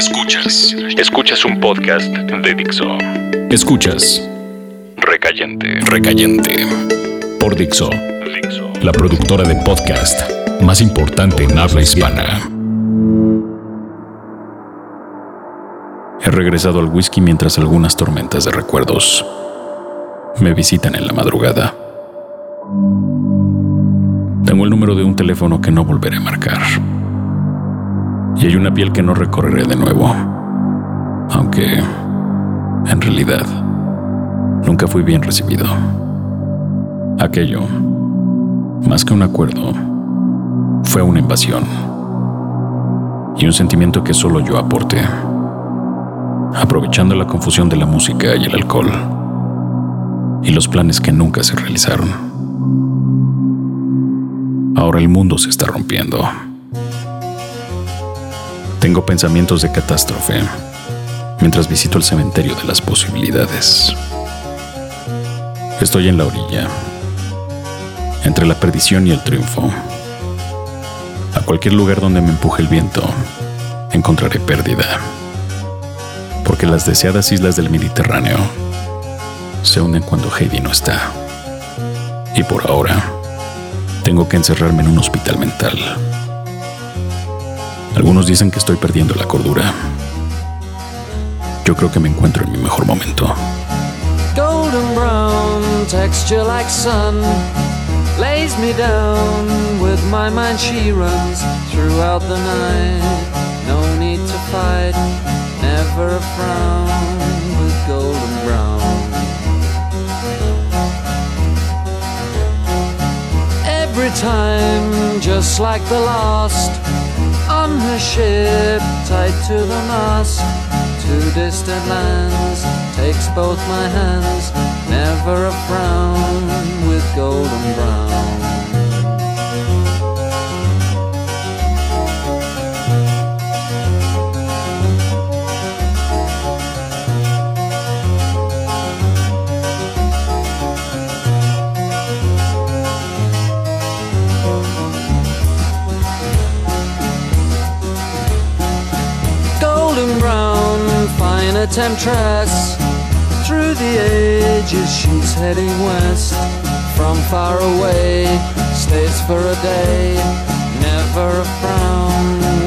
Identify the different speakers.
Speaker 1: Escuchas. Escuchas un podcast de Dixo. Escuchas. Recayente. Recayente. Por Dixo. Dixo. La productora de podcast más importante en habla hispana. He regresado al whisky mientras algunas tormentas de recuerdos me visitan en la madrugada. Tengo el número de un teléfono que no volveré a marcar. Y hay una piel que no recorreré de nuevo. Aunque, en realidad, nunca fui bien recibido. Aquello, más que un acuerdo, fue una invasión. Y un sentimiento que solo yo aporté. Aprovechando la confusión de la música y el alcohol. Y los planes que nunca se realizaron. Ahora el mundo se está rompiendo. Tengo pensamientos de catástrofe mientras visito el cementerio de las posibilidades. Estoy en la orilla, entre la perdición y el triunfo. A cualquier lugar donde me empuje el viento, encontraré pérdida. Porque las deseadas islas del Mediterráneo se hunden cuando Heidi no está. Y por ahora, tengo que encerrarme en un hospital mental. Algunos dicen que estoy perdiendo la cordura. Yo creo que me encuentro en mi mejor momento.
Speaker 2: Golden brown texture like sun lays me down with my mind she runs throughout the night. No need to fight, never a frown with golden brown. Every time, just like the last, ship, tied to the mast, to distant lands, takes both my hands, never a frown golden brown, fine a temptress. Through the ages, she's heading west. From far away, stays for a day. Never a frown